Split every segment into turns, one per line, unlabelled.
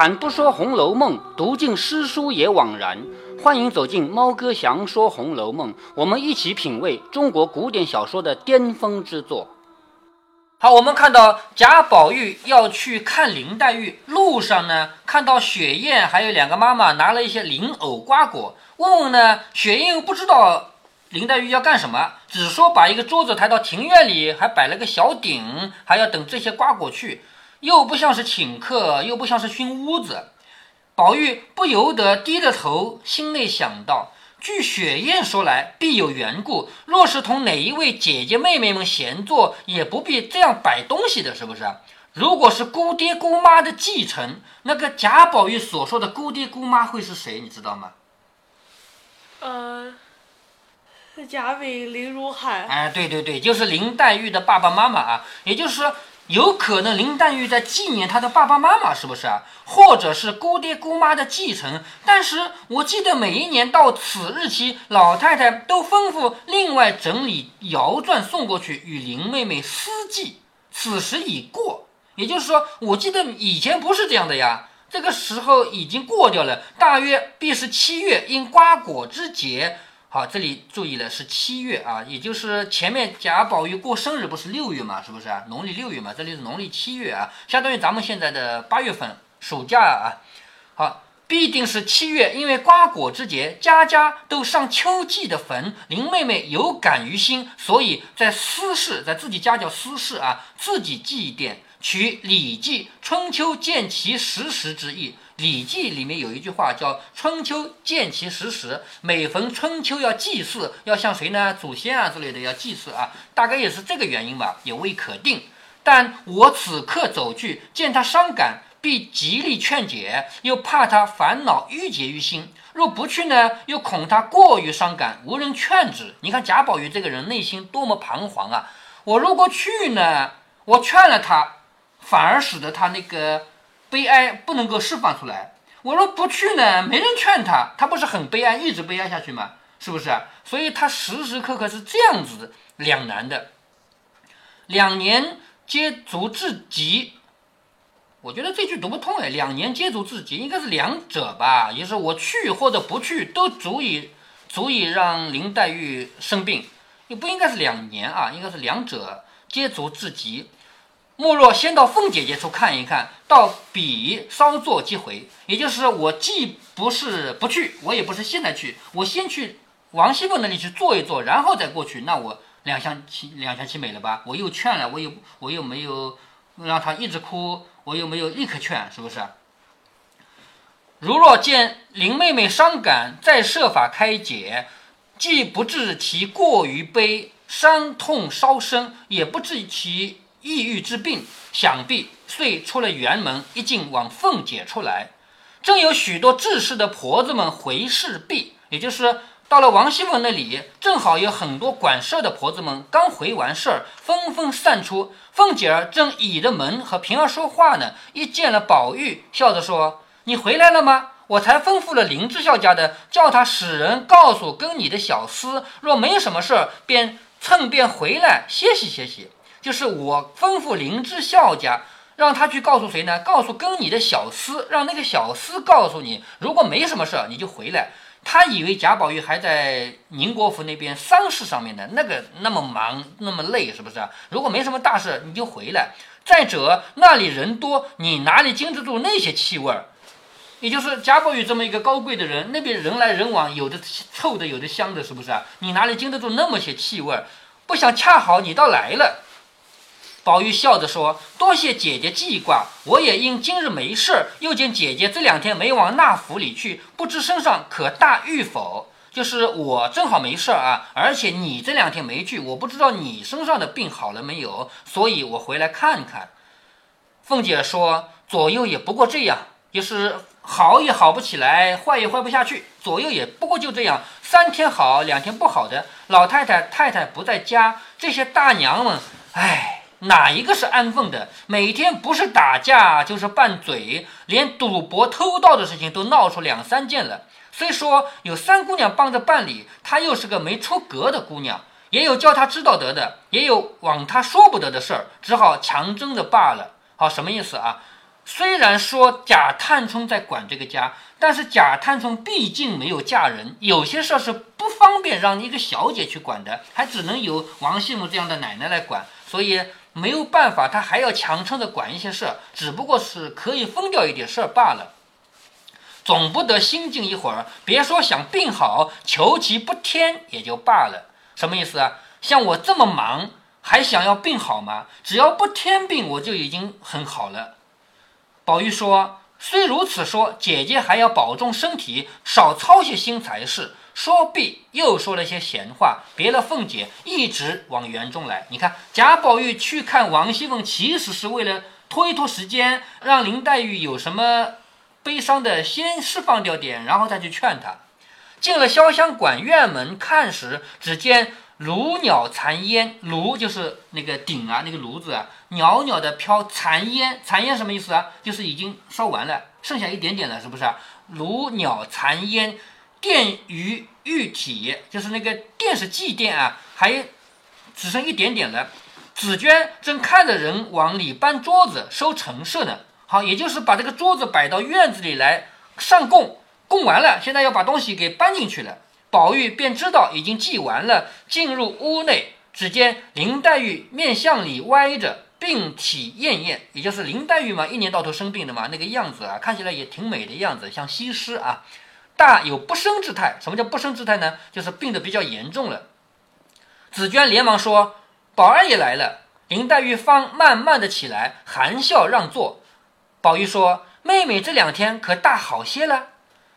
开坛不说《红楼梦》，读尽诗书也枉然。欢迎走进猫哥祥说《红楼梦》，我们一起品味中国古典小说的巅峰之作。好，我们看到贾宝玉要去看林黛玉，路上呢，看到雪雁还有两个妈妈拿了一些灵藕瓜果，问问呢，雪雁又不知道林黛玉要干什么，只说把一个桌子抬到庭院里，还摆了个小鼎，还要等这些瓜果去。又不像是请客，又不像是熏屋子，宝玉不由得低着头，心内想到：据雪雁说来，必有缘故。若是同哪一位姐姐妹妹们闲坐，也不必这样摆东西的，是不是？如果是姑爹姑妈的继承，那个贾宝玉所说的姑爹姑妈会是谁？你知道吗？
呃，贾伟、林如海。
哎，对对对，就是林黛玉的爸爸妈妈啊，也就是说。有可能林黛玉在纪念她的爸爸妈妈，是不是啊？或者是姑爹姑妈的继承？但是我记得每一年到此日期，老太太都吩咐另外整理摇传送过去与林妹妹私祭。此时已过，也就是说，我记得以前不是这样的呀。这个时候已经过掉了，大约必是七月，因瓜果之节。好，这里注意了，是七月啊，也就是前面贾宝玉过生日不是六月嘛，是不是啊？农历六月嘛，这里是农历七月啊，相当于咱们现在的八月份暑假啊。好，必定是七月，因为瓜果之节，家家都上秋季的坟。林妹妹有感于心，所以在私事，在自己家叫私事啊，自己祭奠，取《礼记·春秋见其实时》之意。《礼记》里面有一句话叫“春秋见其实时”，每逢春秋要祭祀，要向谁呢？祖先啊之类的要祭祀啊，大概也是这个原因吧，也未可定。但我此刻走去，见他伤感，必极力劝解，又怕他烦恼郁结于心。若不去呢，又恐他过于伤感，无人劝止。你看贾宝玉这个人内心多么彷徨啊！我如果去呢，我劝了他，反而使得他那个。悲哀不能够释放出来，我说不去呢，没人劝他，他不是很悲哀，一直悲哀下去吗？是不是？所以他时时刻刻是这样子两难的。两年皆足至极，我觉得这句读不通哎，两年皆足至极应该是两者吧，也是我去或者不去都足以足以让林黛玉生病，也不应该是两年啊，应该是两者皆足至极。莫若先到凤姐姐处看一看，到彼稍作即回。也就是我既不是不去，我也不是现在去，我先去王熙凤那里去坐一坐，然后再过去。那我两相其两相其美了吧？我又劝了，我又我又没有让他一直哭，我又没有立刻劝，是不是？如若见林妹妹伤感，再设法开解，既不致其过于悲，伤痛稍深，也不致其。抑郁之病，想必遂出了辕门，一进往凤姐处来，正有许多治事的婆子们回事毕，也就是到了王熙凤那里，正好有很多管事的婆子们刚回完事儿，纷纷散出。凤姐儿正倚着门和平儿说话呢，一见了宝玉，笑着说：“你回来了吗？我才吩咐了林之孝家的，叫他使人告诉跟你的小厮，若没什么事儿，便趁便回来歇息歇息。”就是我吩咐林之孝家，让他去告诉谁呢？告诉跟你的小厮，让那个小厮告诉你，如果没什么事儿，你就回来。他以为贾宝玉还在宁国府那边丧事上面呢，那个那么忙那么累，是不是？如果没什么大事，你就回来。再者那里人多，你哪里经得住那些气味儿？也就是贾宝玉这么一个高贵的人，那边人来人往，有的臭的，有的香的，是不是？你哪里经得住那么些气味儿？不想恰好你倒来了。宝玉笑着说：“多谢姐姐记挂，我也因今日没事，又见姐姐这两天没往那府里去，不知身上可大愈否？就是我正好没事啊，而且你这两天没去，我不知道你身上的病好了没有，所以我回来看看。”凤姐说：“左右也不过这样，就是好也好不起来，坏也坏不下去，左右也不过就这样，三天好，两天不好的。老太太、太太不在家，这些大娘们，唉。”哪一个是安分的？每天不是打架就是拌嘴，连赌博偷盗的事情都闹出两三件了。虽说有三姑娘帮着办理，她又是个没出阁的姑娘，也有叫她知道得的，也有往她说不得的事儿，只好强争着罢了。好，什么意思啊？虽然说贾探春在管这个家，但是贾探春毕竟没有嫁人，有些事儿是不方便让一个小姐去管的，还只能由王熙凤这样的奶奶来管，所以没有办法，她还要强撑着管一些事，只不过是可以分掉一点事儿罢了。总不得心静一会儿，别说想病好，求其不添也就罢了。什么意思啊？像我这么忙，还想要病好吗？只要不添病，我就已经很好了。宝玉说：“虽如此说，姐姐还要保重身体，少操些心才是。”说毕，又说了些闲话，别了凤姐，一直往园中来。你看，贾宝玉去看王熙凤，其实是为了拖一拖时间，让林黛玉有什么。悲伤的先释放掉点，然后再去劝她。进了潇湘馆院门看时，只见炉鸟残烟，炉就是那个鼎啊，那个炉子啊，袅袅的飘残烟。残烟什么意思啊？就是已经烧完了，剩下一点点了，是不是？炉鸟残烟，殿于玉体，就是那个殿是祭奠啊，还只剩一点点了。紫娟正看着人往里搬桌子收陈设呢。好，也就是把这个桌子摆到院子里来上供，供完了，现在要把东西给搬进去了。宝玉便知道已经祭完了，进入屋内，只见林黛玉面向里歪着，病体艳艳，也就是林黛玉嘛，一年到头生病的嘛，那个样子啊，看起来也挺美的样子，像西施啊，大有不生之态。什么叫不生之态呢？就是病得比较严重了。紫娟连忙说：“宝儿也来了。”林黛玉方慢慢的起来，含笑让座。宝玉说：“妹妹这两天可大好些了。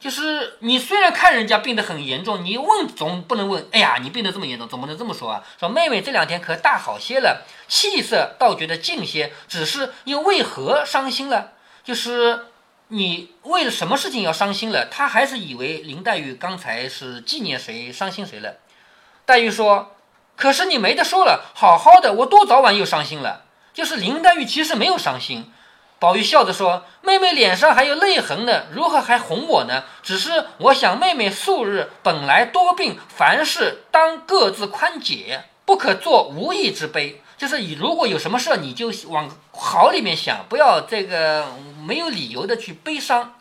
就是你虽然看人家病得很严重，你问总不能问。哎呀，你病得这么严重，总不能这么说啊？说妹妹这两天可大好些了，气色倒觉得静些。只是又为何伤心了？就是你为了什么事情要伤心了？他还是以为林黛玉刚才是纪念谁，伤心谁了。黛玉说：可是你没得说了，好好的，我多早晚又伤心了。就是林黛玉其实没有伤心。”宝玉笑着说：“妹妹脸上还有泪痕呢，如何还哄我呢？只是我想，妹妹素日本来多病，凡事当各自宽解，不可做无义之悲。就是你如果有什么事，你就往好里面想，不要这个没有理由的去悲伤。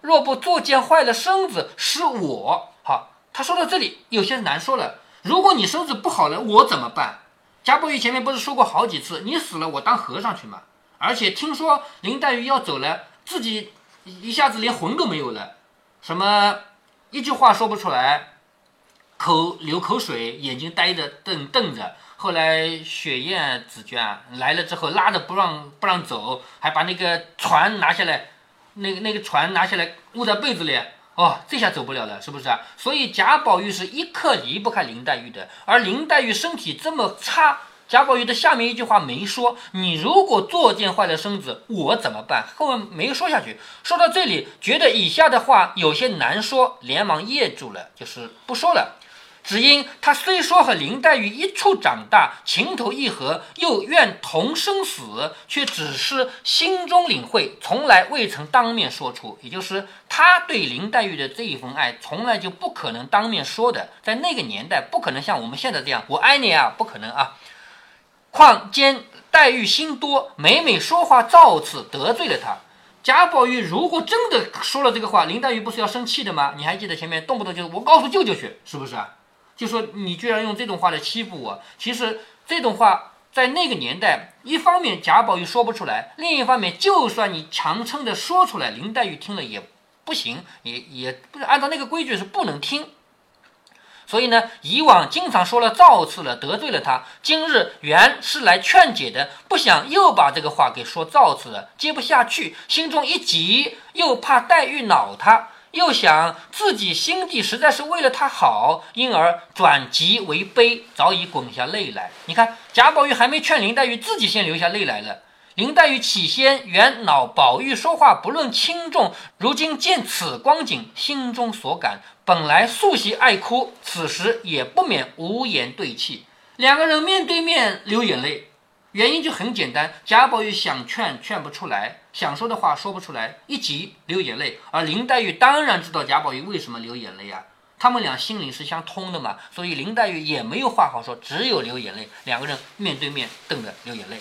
若不作践坏了身子，是我好。”他说到这里，有些难说了。如果你身子不好了，我怎么办？贾宝玉前面不是说过好几次，你死了，我当和尚去吗？而且听说林黛玉要走了，自己一下子连魂都没有了，什么一句话说不出来，口流口水，眼睛呆着瞪瞪着。后来雪雁、紫娟来了之后，拉着不让不让走，还把那个船拿下来，那个那个船拿下来捂在被子里。哦，这下走不了了，是不是啊？所以贾宝玉是一刻离不开林黛玉的，而林黛玉身体这么差。贾宝玉的下面一句话没说，你如果作践坏了身子，我怎么办？后面没说下去。说到这里，觉得以下的话有些难说，连忙噎住了，就是不说了。只因他虽说和林黛玉一处长大，情投意合，又愿同生死，却只是心中领会，从来未曾当面说出。也就是他对林黛玉的这一份爱，从来就不可能当面说的。在那个年代，不可能像我们现在这样，我爱你啊，不可能啊。况兼黛玉心多，每每说话造次得罪了他。贾宝玉如果真的说了这个话，林黛玉不是要生气的吗？你还记得前面动不动就是我告诉舅舅去，是不是啊？就说你居然用这种话来欺负我。其实这种话在那个年代，一方面贾宝玉说不出来，另一方面就算你强撑着说出来，林黛玉听了也不行，也也不是按照那个规矩是不能听。所以呢，以往经常说了造次了，得罪了他。今日原是来劝解的，不想又把这个话给说造次了，接不下去，心中一急，又怕黛玉恼他，又想自己心地实在是为了他好，因而转急为悲，早已滚下泪来。你看，贾宝玉还没劝林黛玉，自己先流下泪来了。林黛玉起先原恼宝玉说话不论轻重，如今见此光景，心中所感，本来素习爱哭，此时也不免无言对泣。两个人面对面流眼泪，原因就很简单：贾宝玉想劝劝不出来，想说的话说不出来，一急流眼泪。而林黛玉当然知道贾宝玉为什么流眼泪啊，他们俩心灵是相通的嘛，所以林黛玉也没有话好说，只有流眼泪。两个人面对面瞪着流眼泪。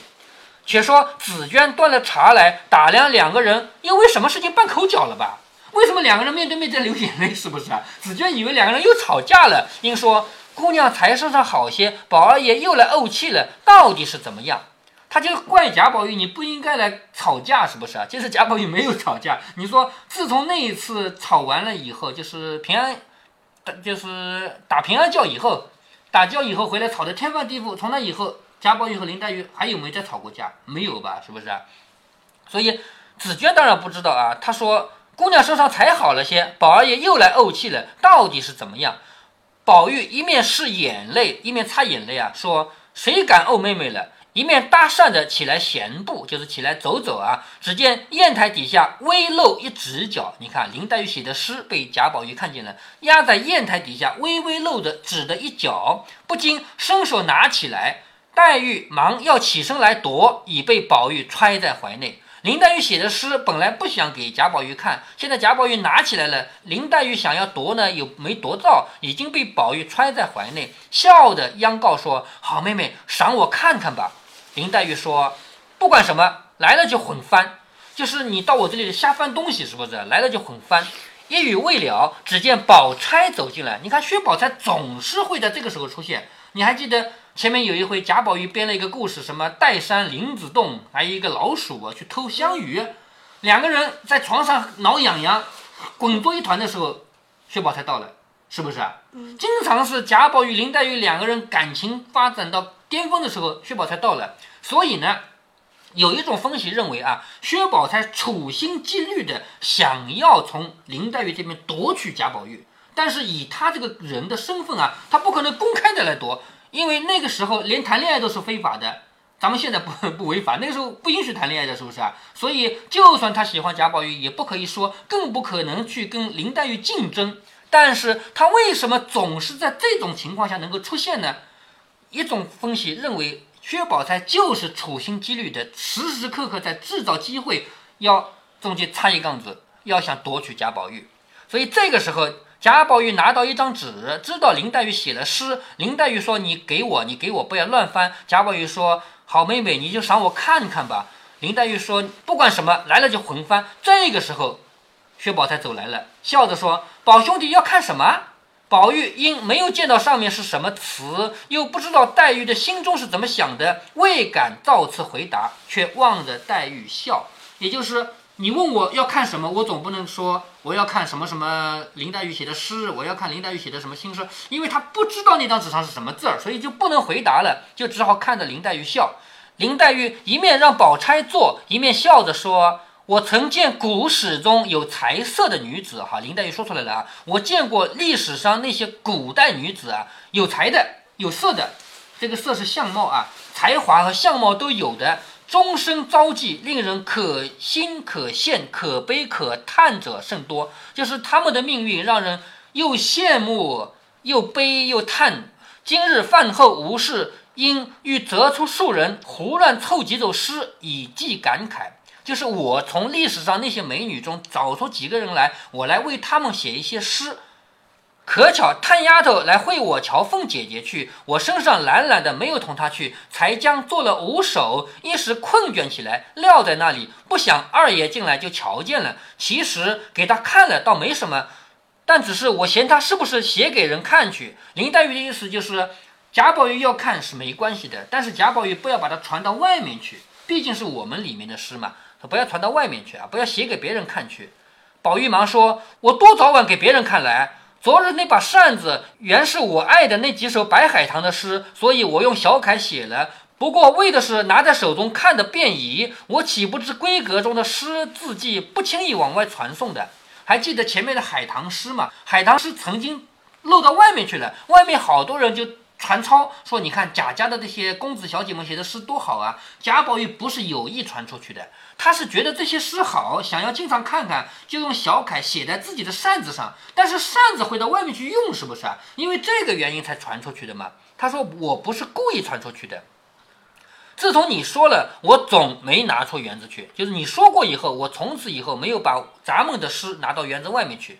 且说紫娟端了茶来打量两个人，因为什么事情拌口角了吧？为什么两个人面对面在流眼泪？是不是啊？紫娟以为两个人又吵架了，因说姑娘才身上好些，宝二爷又来怄气了，到底是怎么样？他就怪贾宝玉，你不应该来吵架，是不是啊？其实贾宝玉没有吵架。你说自从那一次吵完了以后，就是平安，就是打平安觉以后，打觉以后回来吵得天翻地覆。从那以后，贾宝玉和林黛玉还有没再吵过架？没有吧？是不是啊？所以紫娟当然不知道啊。她说。姑娘身上才好了些，宝二爷又来怄气了，到底是怎么样？宝玉一面拭眼泪，一面擦眼泪啊，说谁敢怄妹妹了？一面搭讪着起来闲步，就是起来走走啊。只见砚台底下微露一指角，你看林黛玉写的诗被贾宝玉看见了，压在砚台底下微微露着指的一角，不禁伸手拿起来，黛玉忙要起身来夺，已被宝玉揣在怀内。林黛玉写的诗本来不想给贾宝玉看，现在贾宝玉拿起来了，林黛玉想要夺呢，又没夺到，已经被宝玉揣在怀内，笑着央告说：“好妹妹，赏我看看吧。”林黛玉说：“不管什么，来了就混翻，就是你到我这里瞎翻东西，是不是？来了就混翻。”一语未了，只见宝钗走进来。你看薛宝钗总是会在这个时候出现，你还记得？前面有一回，贾宝玉编了一个故事，什么岱山林子洞，还有一个老鼠啊去偷香鱼，两个人在床上挠痒痒，滚作一团的时候，薛宝钗到了，是不是啊？
嗯。
经常是贾宝玉、林黛玉两个人感情发展到巅峰的时候，薛宝钗到了。所以呢，有一种分析认为啊，薛宝钗处心积虑的想要从林黛玉这边夺取贾宝玉，但是以他这个人的身份啊，他不可能公开的来夺。因为那个时候连谈恋爱都是非法的，咱们现在不不违法，那个时候不允许谈恋爱的，是不是啊？所以就算他喜欢贾宝玉，也不可以说，更不可能去跟林黛玉竞争。但是他为什么总是在这种情况下能够出现呢？一种分析认为，薛宝钗就是处心积虑的，时时刻刻在制造机会，要中间插一杠子，要想夺取贾宝玉。所以这个时候。贾宝玉拿到一张纸，知道林黛玉写了诗。林黛玉说：“你给我，你给我，不要乱翻。”贾宝玉说：“好妹妹，你就赏我看看吧。”林黛玉说：“不管什么，来了就混翻。”这个时候，薛宝钗走来了，笑着说：“宝兄弟要看什么？”宝玉因没有见到上面是什么词，又不知道黛玉的心中是怎么想的，未敢造次回答，却望着黛玉笑，也就是。你问我要看什么，我总不能说我要看什么什么林黛玉写的诗，我要看林黛玉写的什么新诗，因为他不知道那张纸上是什么字儿，所以就不能回答了，就只好看着林黛玉笑。林黛玉一面让宝钗坐，一面笑着说：“我曾见古史中有才色的女子，哈，林黛玉说出来了啊，我见过历史上那些古代女子啊，有才的，有色的，这个色是相貌啊，才华和相貌都有的。”终身遭际，令人可欣可羡、可悲可叹者甚多。就是他们的命运，让人又羡慕又悲又叹。今日饭后无事，因欲择出数人，胡乱凑几首诗以寄感慨。就是我从历史上那些美女中找出几个人来，我来为他们写一些诗。可巧探丫头来会我瞧凤姐姐去，我身上懒懒的，没有同她去，才将做了五首，一时困倦起来，撂在那里。不想二爷进来就瞧见了，其实给他看了倒没什么，但只是我嫌他是不是写给人看去。林黛玉的意思就是，贾宝玉要看是没关系的，但是贾宝玉不要把它传到外面去，毕竟是我们里面的诗嘛，不要传到外面去啊，不要写给别人看去。宝玉忙说：“我多早晚给别人看来。”昨日那把扇子原是我爱的那几首白海棠的诗，所以我用小楷写了。不过为的是拿在手中看的便宜，我岂不知闺阁中的诗字迹不轻易往外传送的？还记得前面的海棠诗吗？海棠诗曾经漏到外面去了，外面好多人就。传抄说，你看贾家的这些公子小姐们写的诗多好啊！贾宝玉不是有意传出去的，他是觉得这些诗好，想要经常看看，就用小楷写在自己的扇子上。但是扇子会到外面去用，是不是啊？因为这个原因才传出去的嘛。他说我不是故意传出去的。自从你说了，我总没拿出园子去。就是你说过以后，我从此以后没有把咱们的诗拿到园子外面去。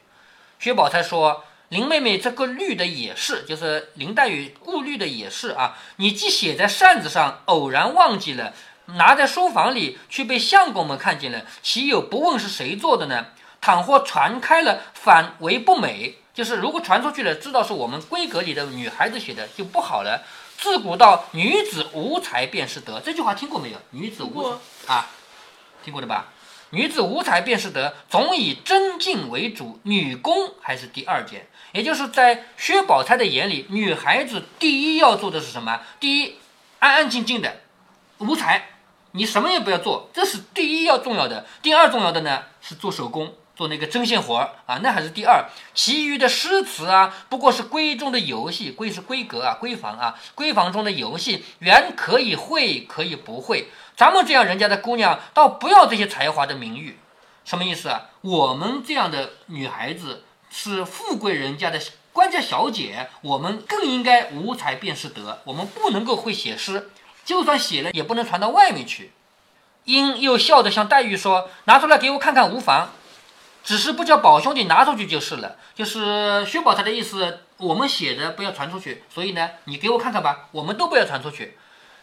薛宝钗说。林妹妹这个绿的也是，就是林黛玉顾虑的也是啊。你既写在扇子上，偶然忘记了，拿在书房里，却被相公们看见了，岂有不问是谁做的呢？倘或传开了，反为不美。就是如果传出去了，知道是我们闺阁里的女孩子写的，就不好了。自古到女子无才便是德，这句话听过没有？女子无才啊，听过的吧？女子无才便是德，总以贞静为主，女工还是第二件。也就是在薛宝钗的眼里，女孩子第一要做的是什么？第一，安安静静的，无才，你什么也不要做，这是第一要重要的。第二重要的呢，是做手工。做那个针线活儿啊，那还是第二。其余的诗词啊，不过是闺中的游戏，闺是闺阁啊，闺房啊，闺房中的游戏，原可以会，可以不会。咱们这样人家的姑娘，倒不要这些才华的名誉，什么意思啊？我们这样的女孩子是富贵人家的官家小姐，我们更应该无才便是德，我们不能够会写诗，就算写了，也不能传到外面去。英又笑着向黛玉说：“拿出来给我看看，无妨。”只是不叫宝兄弟拿出去就是了，就是薛宝钗的意思，我们写的不要传出去，所以呢，你给我看看吧，我们都不要传出去。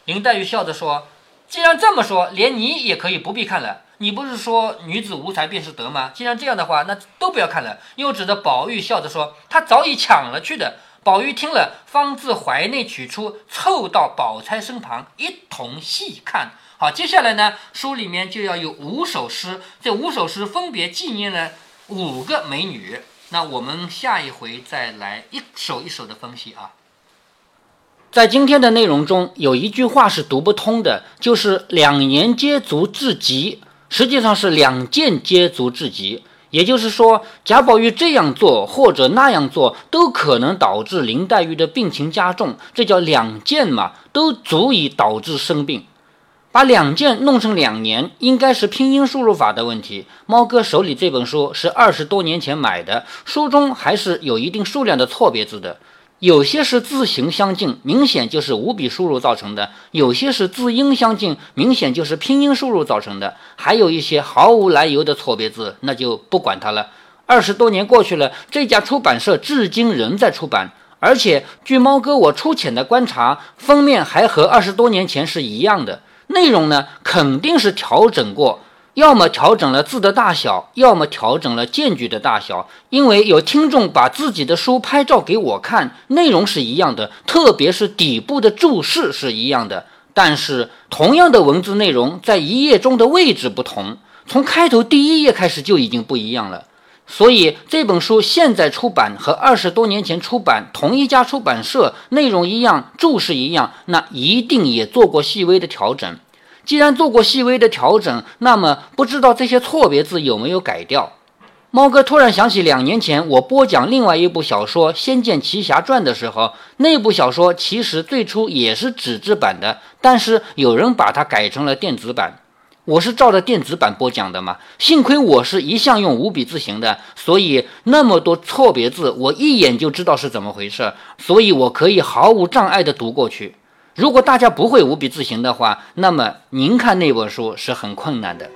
林黛玉笑着说：“既然这么说，连你也可以不必看了。你不是说女子无才便是德吗？既然这样的话，那都不要看了。”又指着宝玉笑着说：“他早已抢了去的。”宝玉听了，方自怀内取出，凑到宝钗身旁，一同细看。好，接下来呢，书里面就要有五首诗，这五首诗分别纪念了五个美女。那我们下一回再来一首一首的分析啊。在今天的内容中，有一句话是读不通的，就是“两言皆足至极”，实际上是“两件皆足至极”。也就是说，贾宝玉这样做或者那样做，都可能导致林黛玉的病情加重，这叫两件嘛，都足以导致生病。把两件弄成两年，应该是拼音输入法的问题。猫哥手里这本书是二十多年前买的，书中还是有一定数量的错别字的，有些是字形相近，明显就是五笔输入造成的；有些是字音相近，明显就是拼音输入造成的；还有一些毫无来由的错别字，那就不管它了。二十多年过去了，这家出版社至今仍在出版，而且据猫哥我粗浅的观察，封面还和二十多年前是一样的。内容呢，肯定是调整过，要么调整了字的大小，要么调整了间距的大小。因为有听众把自己的书拍照给我看，内容是一样的，特别是底部的注释是一样的，但是同样的文字内容，在一页中的位置不同，从开头第一页开始就已经不一样了。所以这本书现在出版和二十多年前出版，同一家出版社，内容一样，注释一样，那一定也做过细微的调整。既然做过细微的调整，那么不知道这些错别字有没有改掉？猫哥突然想起两年前我播讲另外一部小说《仙剑奇侠传》的时候，那部小说其实最初也是纸质版的，但是有人把它改成了电子版。我是照着电子版播讲的嘛，幸亏我是一向用五笔字形的，所以那么多错别字，我一眼就知道是怎么回事，所以我可以毫无障碍地读过去。如果大家不会五笔字形的话，那么您看那本书是很困难的。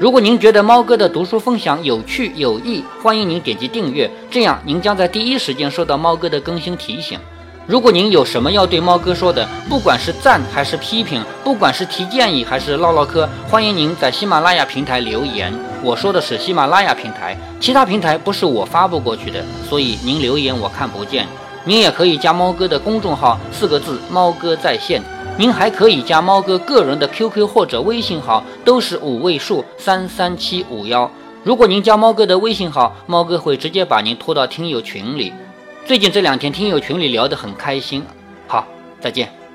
如果您觉得猫哥的读书分享有趣有益，欢迎您点击订阅，这样您将在第一时间收到猫哥的更新提醒。如果您有什么要对猫哥说的，不管是赞还是批评，不管是提建议还是唠唠嗑，欢迎您在喜马拉雅平台留言。我说的是喜马拉雅平台，其他平台不是我发布过去的，所以您留言我看不见。您也可以加猫哥的公众号，四个字“猫哥在线”。您还可以加猫哥个人的 QQ 或者微信号，都是五位数三三七五幺。如果您加猫哥的微信号，猫哥会直接把您拖到听友群里。最近这两天听友群里聊得很开心，好，再见。